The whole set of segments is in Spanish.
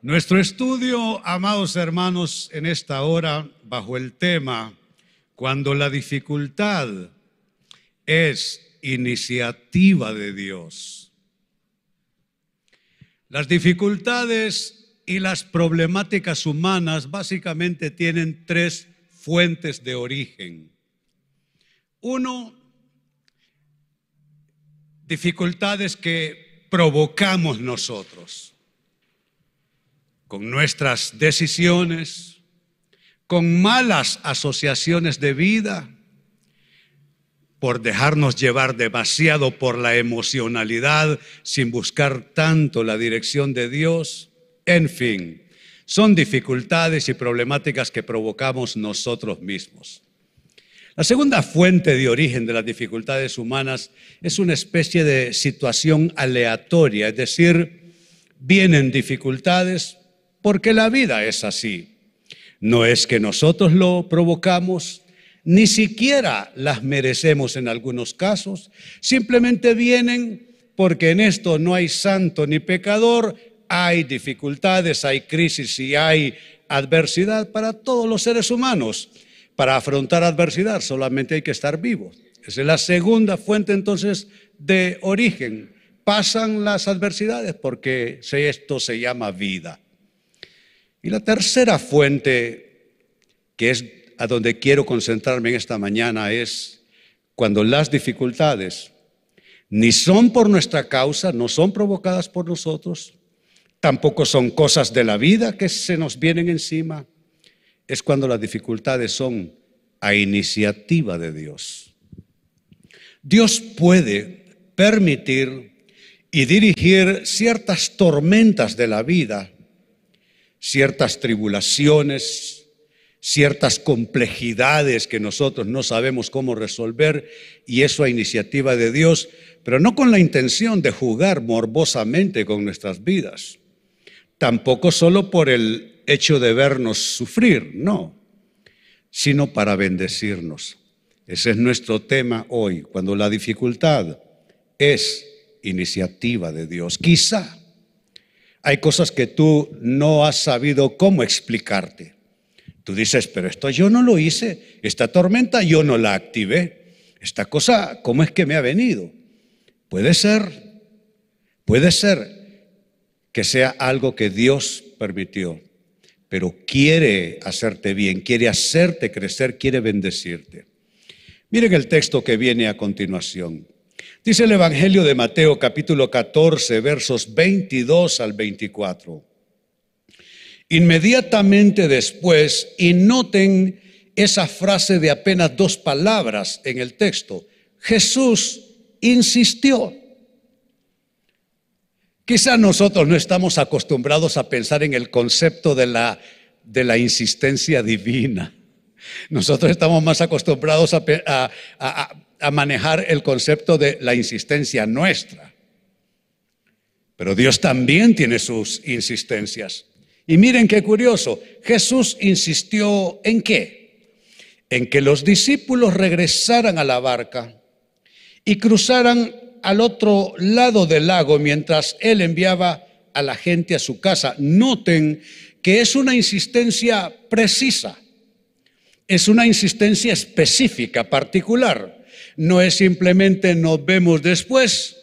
Nuestro estudio, amados hermanos, en esta hora, bajo el tema, cuando la dificultad es iniciativa de Dios. Las dificultades y las problemáticas humanas básicamente tienen tres fuentes de origen. Uno, dificultades que provocamos nosotros con nuestras decisiones, con malas asociaciones de vida, por dejarnos llevar demasiado por la emocionalidad sin buscar tanto la dirección de Dios. En fin, son dificultades y problemáticas que provocamos nosotros mismos. La segunda fuente de origen de las dificultades humanas es una especie de situación aleatoria, es decir, vienen dificultades porque la vida es así. No es que nosotros lo provocamos, ni siquiera las merecemos en algunos casos, simplemente vienen porque en esto no hay santo ni pecador, hay dificultades, hay crisis y hay adversidad para todos los seres humanos. Para afrontar adversidad solamente hay que estar vivo. Esa es la segunda fuente entonces de origen. Pasan las adversidades porque esto se llama vida. Y la tercera fuente, que es a donde quiero concentrarme en esta mañana, es cuando las dificultades ni son por nuestra causa, no son provocadas por nosotros, tampoco son cosas de la vida que se nos vienen encima, es cuando las dificultades son a iniciativa de Dios. Dios puede permitir y dirigir ciertas tormentas de la vida ciertas tribulaciones, ciertas complejidades que nosotros no sabemos cómo resolver y eso a iniciativa de Dios, pero no con la intención de jugar morbosamente con nuestras vidas, tampoco solo por el hecho de vernos sufrir, no, sino para bendecirnos. Ese es nuestro tema hoy, cuando la dificultad es iniciativa de Dios. Quizá hay cosas que tú no has sabido cómo explicarte. Tú dices, pero esto yo no lo hice, esta tormenta yo no la activé, esta cosa, ¿cómo es que me ha venido? Puede ser, puede ser que sea algo que Dios permitió, pero quiere hacerte bien, quiere hacerte crecer, quiere bendecirte. Miren el texto que viene a continuación. Dice el Evangelio de Mateo capítulo 14 versos 22 al 24. Inmediatamente después, y noten esa frase de apenas dos palabras en el texto, Jesús insistió. Quizá nosotros no estamos acostumbrados a pensar en el concepto de la, de la insistencia divina. Nosotros estamos más acostumbrados a, a a manejar el concepto de la insistencia nuestra. Pero Dios también tiene sus insistencias. Y miren qué curioso, Jesús insistió en qué? En que los discípulos regresaran a la barca y cruzaran al otro lado del lago mientras él enviaba a la gente a su casa. Noten que es una insistencia precisa, es una insistencia específica, particular no es simplemente nos vemos después,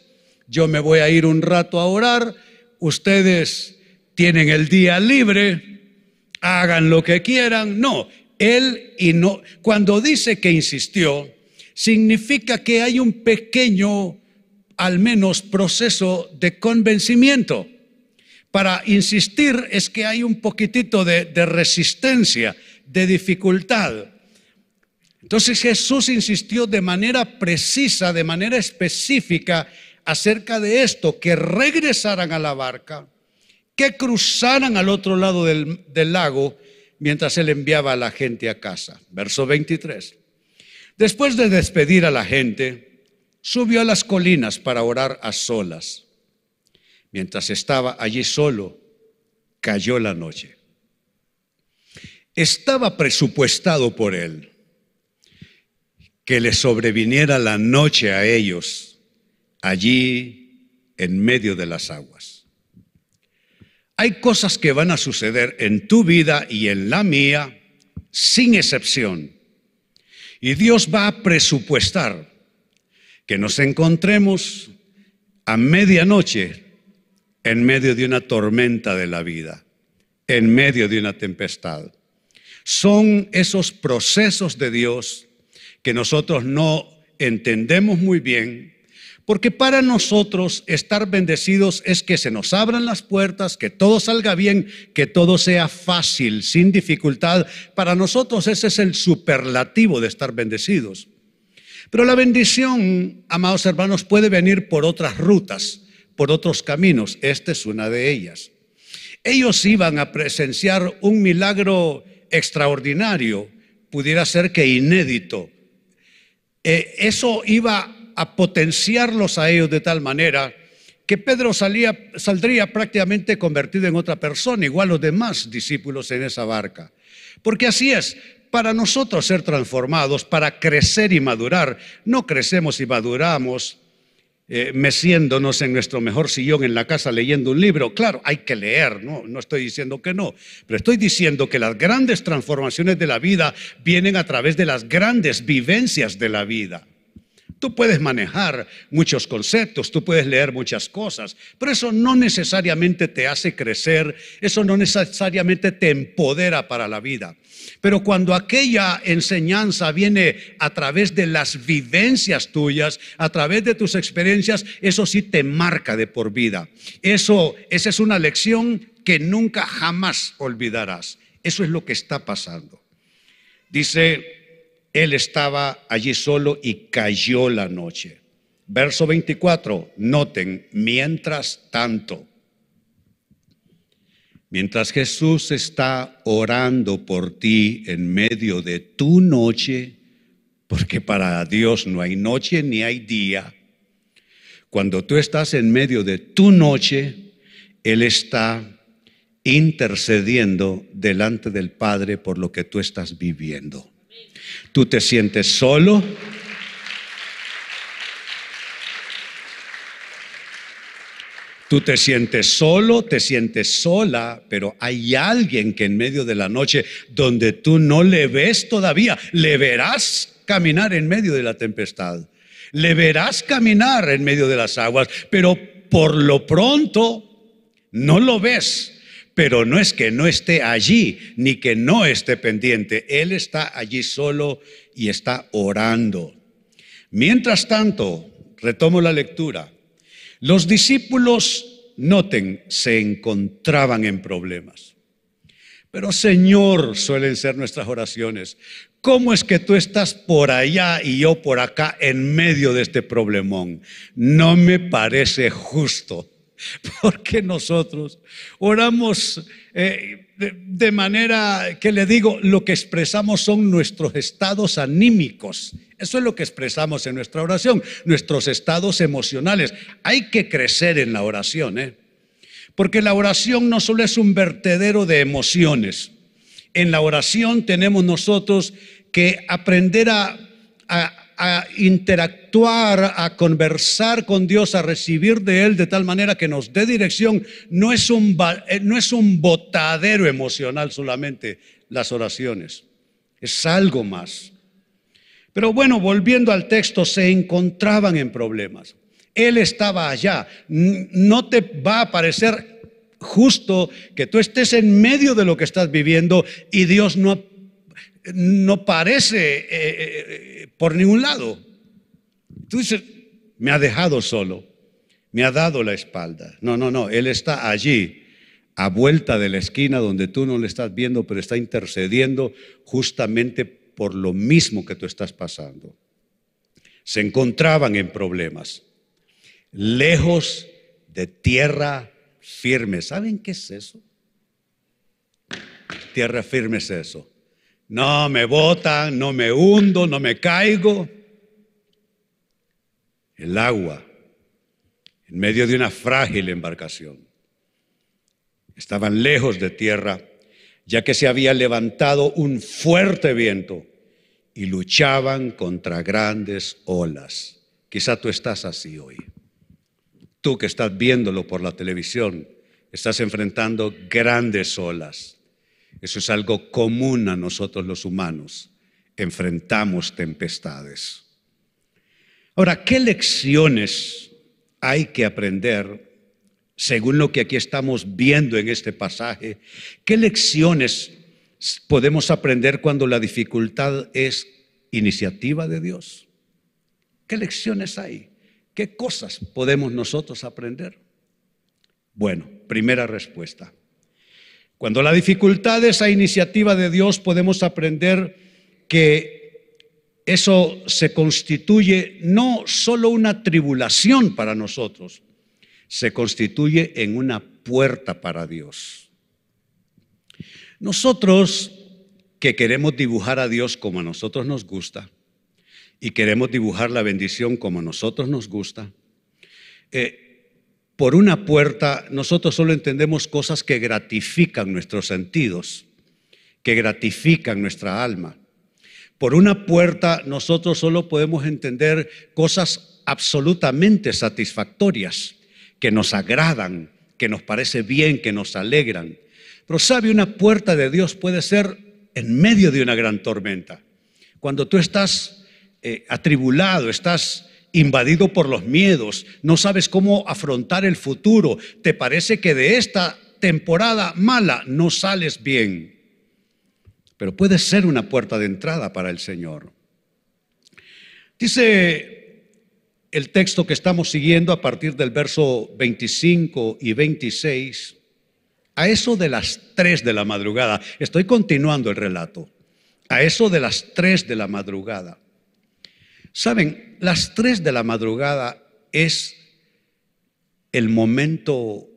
yo me voy a ir un rato a orar, ustedes tienen el día libre, hagan lo que quieran. No, él y no, cuando dice que insistió, significa que hay un pequeño, al menos, proceso de convencimiento. Para insistir es que hay un poquitito de, de resistencia, de dificultad. Entonces Jesús insistió de manera precisa, de manera específica acerca de esto, que regresaran a la barca, que cruzaran al otro lado del, lago mientras él enviaba a la gente a casa. Verso 23. Después de despedir a la gente, subió a las colinas para orar a solas. Mientras estaba allí solo, cayó la noche. Estaba presupuestado por él que le sobreviniera la noche a ellos allí en medio de las aguas. Hay cosas que van a suceder en tu vida y en la mía sin excepción. Y Dios va a presupuestar que nos encontremos a medianoche en medio de una tormenta de la vida, en medio de una tempestad. Son esos procesos de Dios que nosotros no entendemos muy bien, porque para nosotros estar bendecidos es que se nos abran las puertas, que todo salga bien, que todo sea fácil, sin dificultad. Para nosotros ese es el superlativo de estar bendecidos. Pero la bendición, amados hermanos, puede venir por otras rutas, por otros caminos. Esta es una de ellas. Ellos iban a presenciar un milagro extraordinario, pudiera ser que inédito. Eh, eso iba a potenciarlos a ellos de tal manera que Pedro salía, saldría prácticamente convertido en otra persona, igual los demás discípulos en esa barca. Porque así es, para nosotros ser transformados, para crecer y madurar, no crecemos y maduramos eh, meciéndonos en nuestro mejor sillón en la casa leyendo un libro. Claro, hay que leer, ¿no? no estoy diciendo que no, pero estoy diciendo que las grandes transformaciones de la vida vienen a través de las grandes vivencias de la vida. Tú puedes manejar muchos conceptos, tú puedes leer muchas cosas, pero eso no necesariamente te hace crecer, eso no necesariamente te empodera para la vida. Pero cuando aquella enseñanza viene a través de las vivencias tuyas, a través de tus experiencias, eso sí te marca de por vida. Eso, esa es una lección que nunca jamás olvidarás. Eso es lo que está pasando. Dice él estaba allí solo y cayó la noche. Verso 24, noten, mientras tanto, mientras Jesús está orando por ti en medio de tu noche, porque para Dios no hay noche ni hay día, cuando tú estás en medio de tu noche, Él está intercediendo delante del Padre por lo que tú estás viviendo. Tú te sientes solo. Tú te sientes solo, te sientes sola, pero hay alguien que en medio de la noche donde tú no le ves todavía, le verás caminar en medio de la tempestad, le verás caminar en medio de las aguas, pero por lo pronto no lo ves pero no es que no esté allí ni que no esté pendiente. Él está allí solo y está orando. Mientras tanto, retomo la lectura, los discípulos, noten, se encontraban en problemas. Pero Señor, suelen ser nuestras oraciones, ¿cómo es que tú estás por allá y yo por acá en medio de este problemón? No me parece justo. Porque nosotros oramos eh, de, manera que le digo, lo que expresamos son nuestros estados anímicos. Eso es lo que expresamos en nuestra oración, nuestros estados emocionales. Hay que crecer en la oración, ¿eh? porque la oración no solo es un vertedero de emociones. En la oración tenemos nosotros que aprender a a interactuar, a conversar con Dios, a recibir de Él de tal manera que nos dé dirección. No es un, eh, no es un botadero emocional solamente las oraciones, es algo más. Pero bueno, volviendo al texto, se encontraban en problemas. Él estaba allá. No te va a parecer justo que tú estés en medio de lo que estás viviendo y Dios no no parece eh, eh, por ningún lado. Tú dices, me ha dejado solo, me ha dado la espalda. No, no, no, Él está allí, a vuelta de la esquina donde tú no le estás viendo, pero está intercediendo justamente por lo mismo que tú estás pasando. Se encontraban en problemas, lejos de tierra firme. ¿Saben qué es eso? Tierra firme es eso no me botan, no me hundo, no me caigo. El agua, en medio de una frágil embarcación. Estaban lejos de tierra, ya que se había levantado un fuerte viento y luchaban contra grandes olas. Quizá tú estás así hoy. Tú que estás viéndolo por la televisión, estás enfrentando grandes olas. Eso es algo común a nosotros los humanos. Enfrentamos tempestades. Ahora, ¿qué lecciones hay que aprender según lo que aquí estamos viendo en este pasaje? ¿Qué lecciones podemos aprender cuando la dificultad es iniciativa de Dios? ¿Qué lecciones hay? ¿Qué cosas podemos nosotros aprender? Bueno, primera respuesta. Cuando la dificultad es a iniciativa de Dios, podemos aprender que eso se constituye no solo una tribulación para nosotros, se constituye en una puerta para Dios. Nosotros que queremos dibujar a Dios como a nosotros nos gusta y queremos dibujar la bendición como a nosotros nos gusta, eh, por una puerta nosotros solo entendemos cosas que gratifican nuestros sentidos, que gratifican nuestra alma. Por una puerta nosotros solo podemos entender cosas absolutamente satisfactorias, que nos agradan, que nos parece bien, que nos alegran. Pero sabe, una puerta de Dios puede ser en medio de una gran tormenta. Cuando tú estás eh, atribulado, estás invadido por los miedos, no sabes cómo afrontar el futuro, te parece que de esta temporada mala no sales bien. Pero puede ser una puerta de entrada para el Señor. Dice el texto que estamos siguiendo a partir del verso 25 y 26, a eso de las 3 de la madrugada, estoy continuando el relato, a eso de las 3 de la madrugada. Saben, las 3 de la madrugada es el momento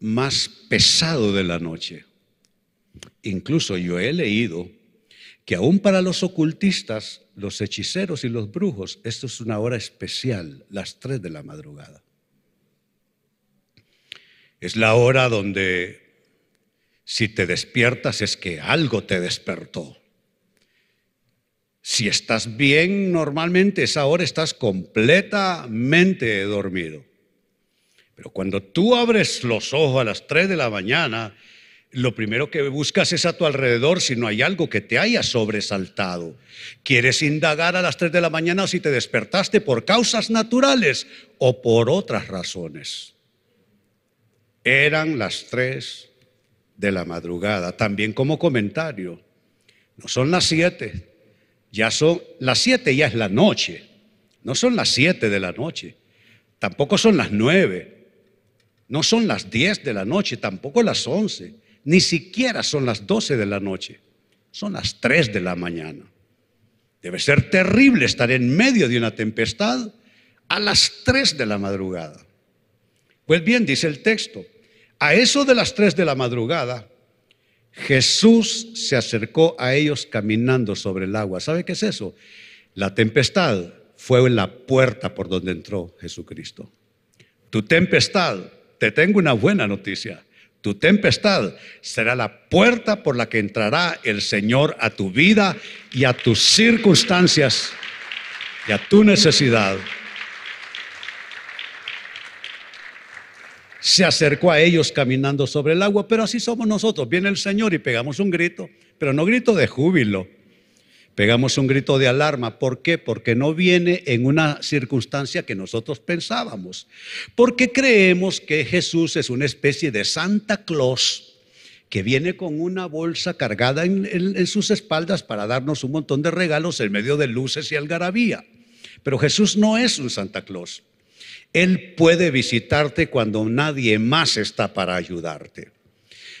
más pesado de la noche. Incluso yo he leído que aún para los ocultistas, los hechiceros y los brujos, esto es una hora especial, las 3 de la madrugada. Es la hora donde si te despiertas es que algo te despertó. Si estás bien, normalmente esa hora estás completamente dormido. Pero cuando tú abres los ojos a las 3 de la mañana, lo primero que buscas es a tu alrededor si no hay algo que te haya sobresaltado. Quieres indagar a las 3 de la mañana si te despertaste por causas naturales o por otras razones. Eran las 3 de la madrugada. También como comentario, no son las siete, ya son las siete, ya es la noche, no son las siete de la noche, tampoco son las nueve, no son las diez de la noche, tampoco las once, ni siquiera son las doce de la noche, son las tres de la mañana. Debe ser terrible estar en medio de una tempestad a las tres de la madrugada. Pues bien, dice el texto, a eso de las tres de la madrugada, Jesús se acercó a ellos caminando sobre el agua. ¿Sabe qué es eso? La tempestad fue la puerta por donde entró Jesucristo. Tu tempestad, te tengo una buena noticia. Tu tempestad será la puerta por la que entrará el Señor a tu vida y a tus circunstancias y a tu necesidad. Se acercó a ellos caminando sobre el agua, pero así somos nosotros. Viene el Señor y pegamos un grito, pero no grito de júbilo, pegamos un grito de alarma. ¿Por qué? Porque no viene en una circunstancia que nosotros pensábamos. Porque creemos que Jesús es una especie de Santa Claus que viene con una bolsa cargada en, en sus espaldas para darnos un montón de regalos en medio de luces y algarabía. Pero Jesús no es un Santa Claus. Él puede visitarte cuando nadie más está para ayudarte.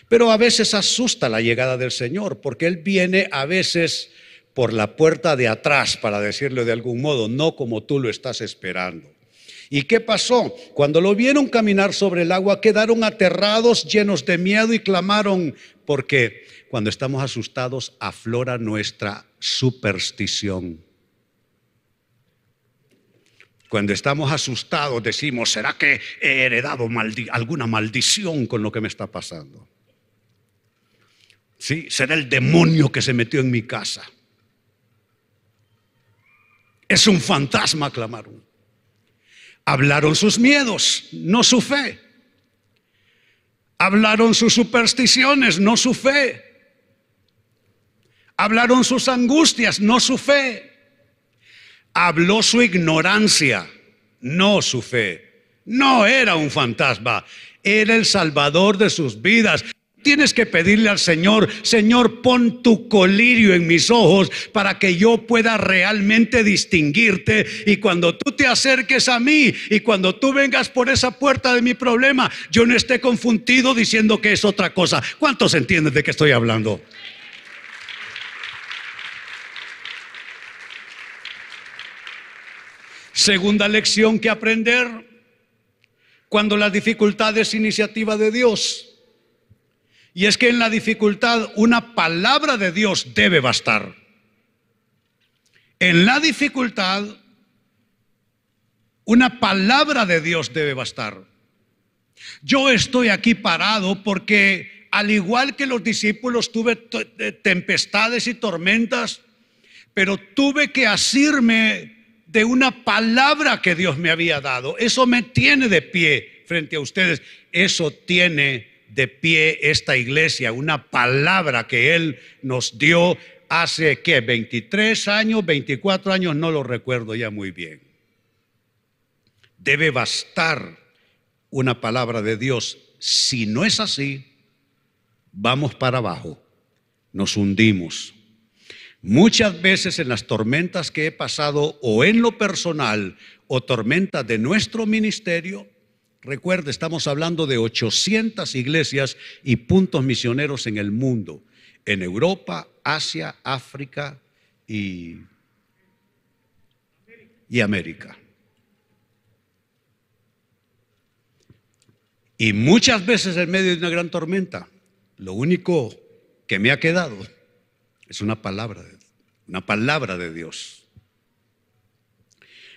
Pero a veces asusta la llegada del Señor, porque Él viene a veces por la puerta de atrás, para decirlo de algún modo, no como tú lo estás esperando. ¿Y qué pasó? Cuando lo vieron caminar sobre el agua, quedaron aterrados, llenos de miedo y clamaron, porque cuando estamos asustados aflora nuestra superstición. Cuando estamos asustados decimos, ¿será que he heredado alguna maldición con lo que me está pasando? ¿Sí? ¿Será el demonio que se metió en mi casa? Es un fantasma, clamaron. Hablaron sus miedos, no su fe. Hablaron sus supersticiones, no su fe. Hablaron sus angustias, no su fe. Habló su ignorancia, no su fe. No era un fantasma, era el salvador de sus vidas. Tienes que pedirle al Señor, Señor, pon tu colirio en mis ojos para que yo pueda realmente distinguirte. Y cuando tú te acerques a mí y cuando tú vengas por esa puerta de mi problema, yo no esté confundido diciendo que es otra cosa. ¿Cuántos entienden de qué estoy hablando? Segunda lección que aprender, cuando la dificultad es iniciativa de Dios. Y es que en la dificultad una palabra de Dios debe bastar. En la dificultad una palabra de Dios debe bastar. Yo estoy aquí parado porque al igual que los discípulos tuve tempestades y tormentas, pero tuve que asirme de una palabra que Dios me había dado. Eso me tiene de pie frente a ustedes. Eso tiene de pie esta iglesia, una palabra que Él nos dio hace que 23 años, 24 años, no lo recuerdo ya muy bien. Debe bastar una palabra de Dios. Si no es así, vamos para abajo, nos hundimos. Muchas veces en las tormentas que he pasado o en lo personal o tormentas de nuestro ministerio, Recuerde, estamos hablando de 800 iglesias y puntos misioneros en el mundo, en Europa, Asia, África y, y América. Y muchas veces en medio de una gran tormenta, lo único que me ha quedado es una palabra, una palabra de Dios.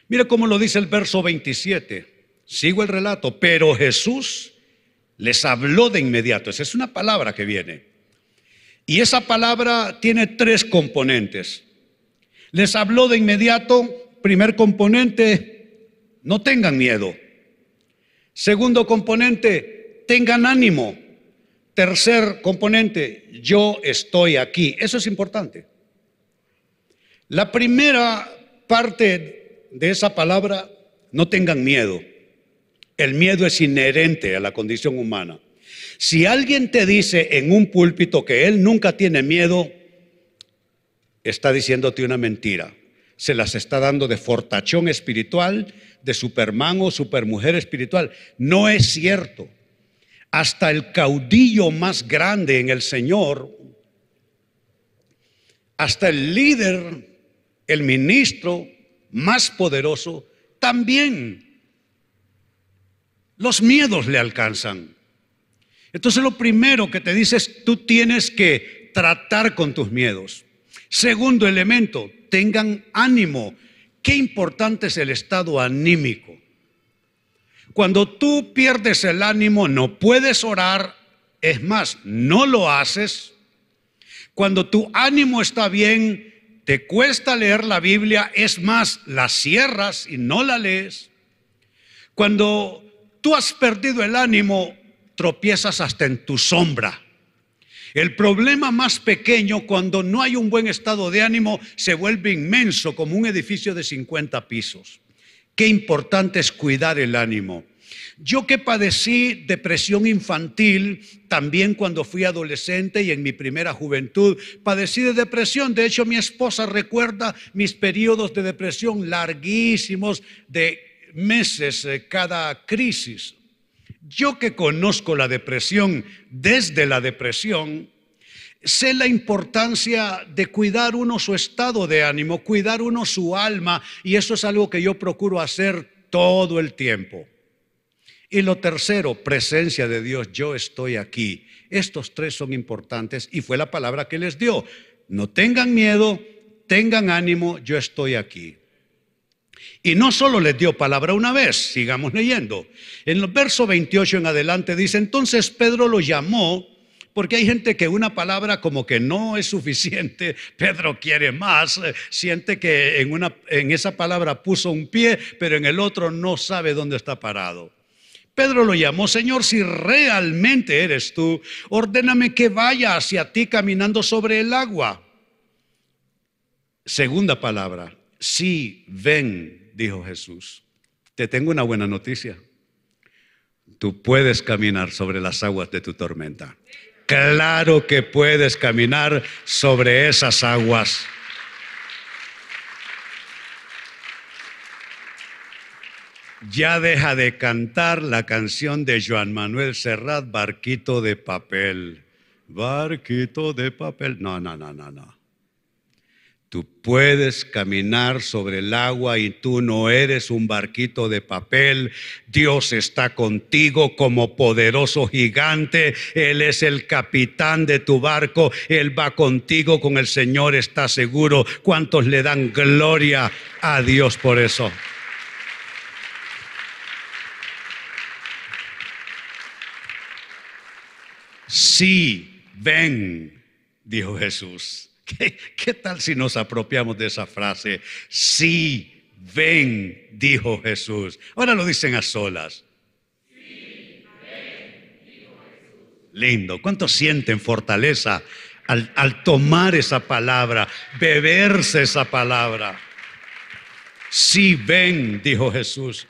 Mire cómo lo dice el verso 27. Sigo el relato, pero Jesús les habló de inmediato. Esa es una palabra que viene. Y esa palabra tiene tres componentes. Les habló de inmediato, primer componente, no tengan miedo. Segundo componente, tengan ánimo. Tercer componente, yo estoy aquí. Eso es importante. La primera parte de esa palabra, no tengan miedo. El miedo es inherente a la condición humana. Si alguien te dice en un púlpito que él nunca tiene miedo, está diciéndote una mentira. Se las está dando de fortachón espiritual, de superman o supermujer espiritual. No es cierto. Hasta el caudillo más grande en el Señor, hasta el líder, el ministro más poderoso, también los miedos le alcanzan. Entonces lo primero que te dice es, tú tienes que tratar con tus miedos. Segundo elemento, tengan ánimo. Qué importante es el estado anímico. Cuando tú pierdes el ánimo, no puedes orar, es más, no lo haces. Cuando tu ánimo está bien, te cuesta leer la Biblia, es más, la cierras y no la lees. Cuando tú has perdido el ánimo, tropiezas hasta en tu sombra. El problema más pequeño cuando no hay un buen estado de ánimo se vuelve inmenso como un edificio de 50 pisos. Qué importante es cuidar el ánimo. Yo que padecí depresión infantil, también cuando fui adolescente y en mi primera juventud, padecí de depresión. De hecho, mi esposa recuerda mis periodos de depresión larguísimos de meses eh, cada crisis. Yo que conozco la depresión desde la depresión, sé la importancia de cuidar uno su estado de ánimo, cuidar uno su alma, y eso es algo que yo procuro hacer todo el tiempo. Y lo tercero, presencia de Dios, yo estoy aquí. Estos tres son importantes y fue la palabra que les dio. No tengan miedo, tengan ánimo, yo estoy aquí. Y no solo les dio palabra una vez, sigamos leyendo. En el verso 28 en adelante dice, entonces Pedro lo llamó, porque hay gente que una palabra como que no es suficiente, Pedro quiere más, eh, siente que en, una, en esa palabra puso un pie, pero en el otro no sabe dónde está parado. Pedro lo llamó, Señor, si realmente eres tú, ordéname que vaya hacia ti caminando sobre el agua. Segunda palabra, sí, ven, dijo Jesús. Te tengo una buena noticia. Tú puedes caminar sobre las aguas de tu tormenta. Claro que puedes caminar sobre esas aguas. ya deja de cantar la canción de Joan Manuel Serrat, Barquito de papel. Barquito de papel. No, no, no, no, no. Tú puedes caminar sobre el agua y tú no eres un barquito de papel. Dios está contigo como poderoso gigante. Él es el capitán de tu barco. Él va contigo con el Señor, está seguro. ¿Cuántos le dan gloria a Dios por eso? Sí, ven, dijo Jesús. ¿Qué, tal si nos apropiamos de esa frase? Sí, ven, dijo Jesús. Ahora lo dicen a solas. Sí, ven, dijo Jesús. Lindo. ¿Cuántos sienten fortaleza al, al tomar esa palabra, beberse esa palabra? Sí, ven, dijo Jesús.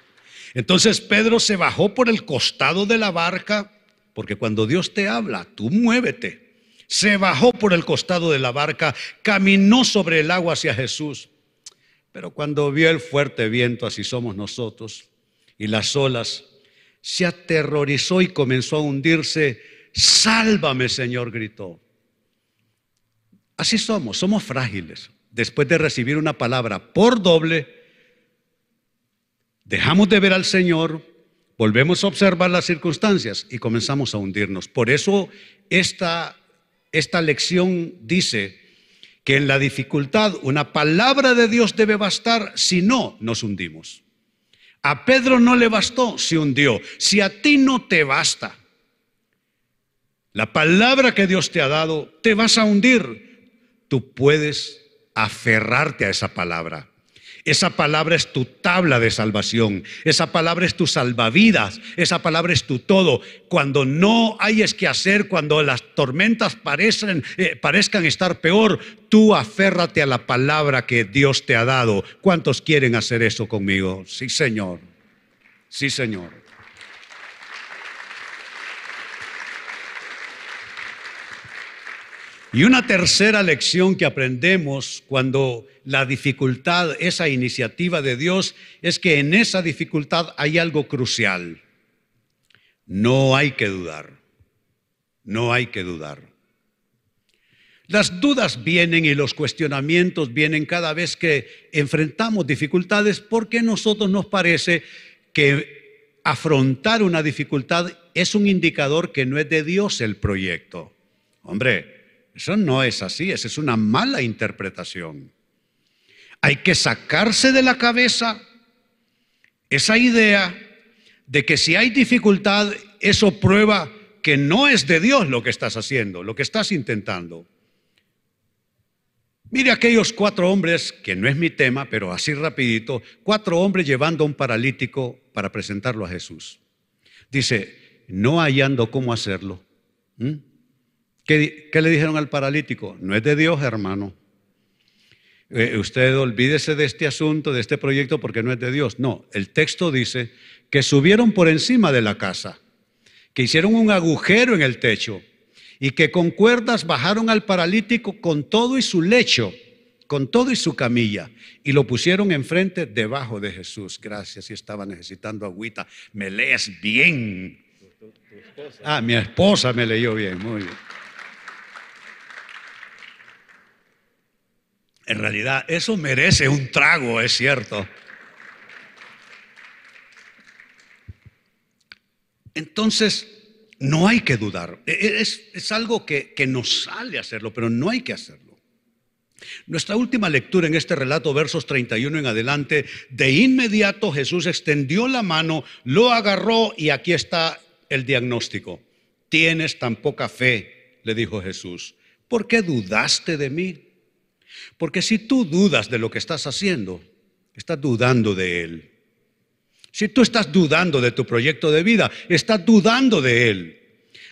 Entonces Pedro se bajó por el costado de la barca porque cuando Dios te habla, tú muévete. Se bajó por el costado de la barca, caminó sobre el agua hacia Jesús. Pero cuando vio el fuerte viento, así somos nosotros, y las olas, se aterrorizó y comenzó a hundirse. Sálvame, Señor, gritó. Así somos, somos frágiles. Después de recibir una palabra por doble, dejamos de ver al Señor, volvemos a observar las circunstancias y comenzamos a hundirnos. Por eso esta, esta lección dice que en la dificultad una palabra de Dios debe bastar, si no, nos hundimos. A Pedro no le bastó, se hundió. Si a ti no te basta, la palabra que Dios te ha dado, te vas a hundir. Tú puedes aferrarte a esa palabra. Esa palabra es tu tabla de salvación. Esa palabra es tu salvavidas. Esa palabra es tu todo. Cuando no hayas que hacer, cuando las tormentas parezcan, eh, parezcan estar peor, tú aférrate a la palabra que Dios te ha dado. ¿Cuántos quieren hacer eso conmigo? Sí, Señor. Sí, Señor. Y una tercera lección que aprendemos cuando la dificultad, esa iniciativa de Dios, es que en esa dificultad hay algo crucial. No hay que dudar. No hay que dudar. Las dudas vienen y los cuestionamientos vienen cada vez que enfrentamos dificultades porque nosotros nos parece que afrontar una dificultad es un indicador que no es de Dios el proyecto. Hombre, eso no es así, esa es una mala interpretación. Hay que sacarse de la cabeza esa idea de que si hay dificultad, eso prueba que no es de Dios lo que estás haciendo, lo que estás intentando. Mire aquellos cuatro hombres, que no es mi tema, pero así rapidito, cuatro hombres llevando a un paralítico para presentarlo a Jesús. Dice, no hallando cómo hacerlo. ¿Qué, le dijeron al paralítico? No es de Dios, hermano. Eh, usted olvídese de este asunto, de este proyecto, porque no es de Dios. No, el texto dice que subieron por encima de la casa, que hicieron un agujero en el techo y que con cuerdas bajaron al paralítico con todo y su lecho, con todo y su camilla, y lo pusieron enfrente debajo de Jesús. Gracias, si estaba necesitando agüita. Me lees bien. Ah, mi esposa me leyó bien, muy bien. En realidad, eso merece un trago, es cierto. Entonces, no hay que dudar. E, e, es, algo que, que nos sale hacerlo, pero no hay que hacerlo. Nuestra última lectura en este relato, versos 31 en adelante, de inmediato Jesús extendió la mano, lo agarró y aquí está el diagnóstico. Tienes tan poca fe, le dijo Jesús. ¿Por qué dudaste de mí? Porque si tú dudas de lo que estás haciendo, estás dudando de Él. Si tú estás dudando de tu proyecto de vida, estás dudando de Él.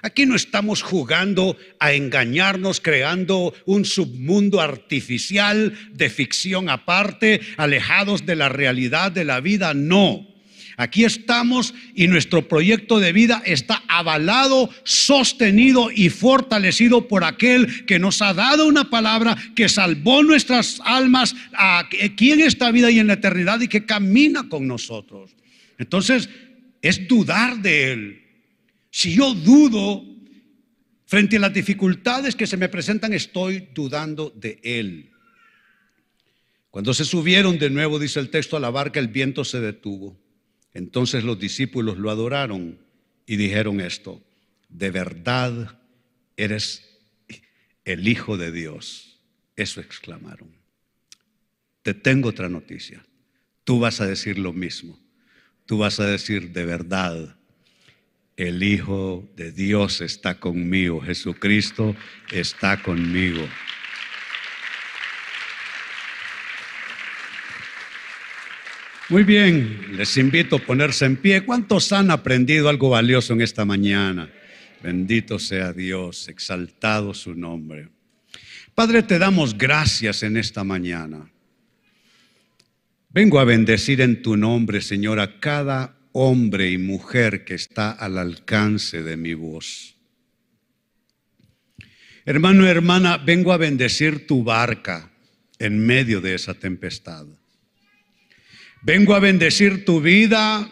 Aquí no estamos jugando a engañarnos creando un submundo artificial de ficción aparte, alejados de la realidad de la vida. No. Aquí estamos y nuestro proyecto de vida está avalado, sostenido y fortalecido por aquel que nos ha dado una palabra que salvó nuestras almas aquí en esta vida y en la eternidad y que camina con nosotros. Entonces, es dudar de Él. Si yo dudo frente a las dificultades que se me presentan, estoy dudando de Él. Cuando se subieron de nuevo, dice el texto, a la barca, el viento se detuvo. Entonces los discípulos lo adoraron y dijeron esto, de verdad eres el Hijo de Dios. Eso exclamaron. Te tengo otra noticia. Tú vas a decir lo mismo. Tú vas a decir, de verdad, el Hijo de Dios está conmigo, Jesucristo está conmigo. Muy bien, les invito a ponerse en pie. ¿Cuántos han aprendido algo valioso en esta mañana? Bendito sea Dios, exaltado su nombre. Padre, te damos gracias en esta mañana. Vengo a bendecir en tu nombre, Señor, a cada hombre y mujer que está al alcance de mi voz. Hermano, hermana, vengo a bendecir tu barca en medio de esa tempestad. Vengo a bendecir tu vida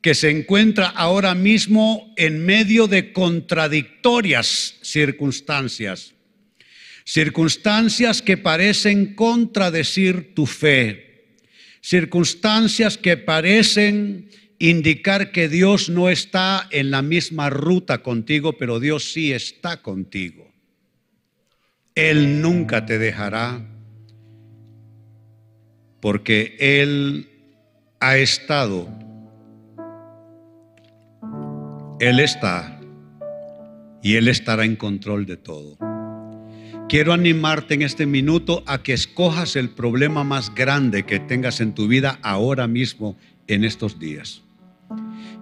que se encuentra ahora mismo en medio de contradictorias circunstancias. Circunstancias que parecen contradecir tu fe. Circunstancias que parecen indicar que Dios no está en la misma ruta contigo, pero Dios sí está contigo. Él nunca te dejará porque Él ha estado, Él está y Él estará en control de todo. Quiero animarte en este minuto a que escojas el problema más grande que tengas en tu vida ahora mismo, en estos días.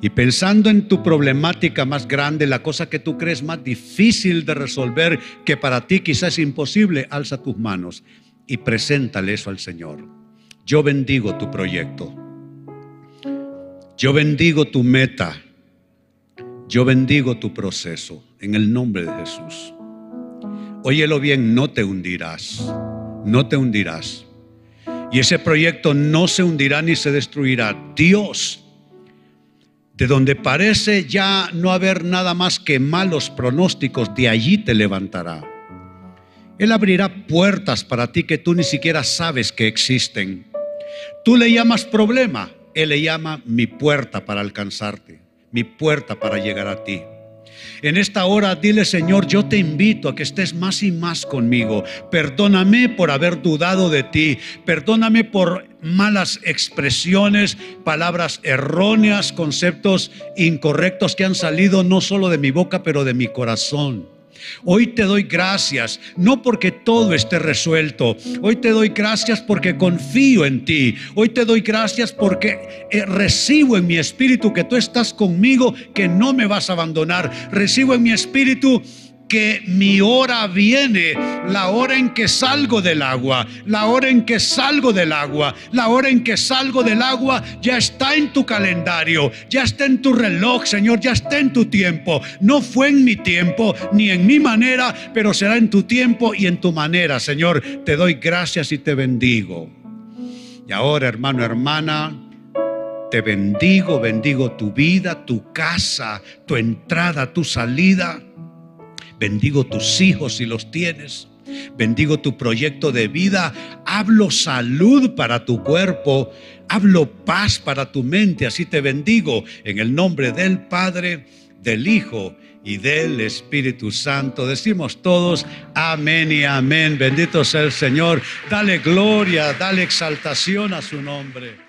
Y pensando en tu problemática más grande, la cosa que tú crees más difícil de resolver, que para ti quizás es imposible, alza tus manos y preséntale eso al Señor. Yo bendigo tu proyecto. Yo bendigo tu meta. Yo bendigo tu proceso en el nombre de Jesús. Óyelo bien, no te hundirás. No te hundirás. Y ese proyecto no se hundirá ni se destruirá. Dios, de donde parece ya no haber nada más que malos pronósticos, de allí te levantará. Él abrirá puertas para ti que tú ni siquiera sabes que existen. Tú le llamas problema, él le llama mi puerta para alcanzarte, mi puerta para llegar a ti. En esta hora dile, Señor, yo te invito a que estés más y más conmigo. Perdóname por haber dudado de ti. Perdóname por malas expresiones, palabras erróneas, conceptos incorrectos que han salido no solo de mi boca, pero de mi corazón. Hoy te doy gracias, no porque todo esté resuelto. Hoy te doy gracias porque confío en ti. Hoy te doy gracias porque eh, recibo en mi espíritu que tú estás conmigo, que no me vas a abandonar. Recibo en mi espíritu que mi hora viene, la hora en que salgo del agua, la hora en que salgo del agua, la hora en que salgo del agua ya está en tu calendario, ya está en tu reloj, Señor, ya está en tu tiempo. No fue en mi tiempo ni en mi manera, pero será en tu tiempo y en tu manera, Señor. Te doy gracias y te bendigo. Y ahora, hermano, hermana, te bendigo, bendigo tu vida, tu casa, tu entrada, tu salida. Bendigo tus hijos si los tienes. Bendigo tu proyecto de vida. Hablo salud para tu cuerpo. Hablo paz para tu mente. Así te bendigo en el nombre del Padre, del Hijo y del Espíritu Santo. Decimos todos amén y amén. Bendito sea el Señor. Dale gloria, dale exaltación a su nombre.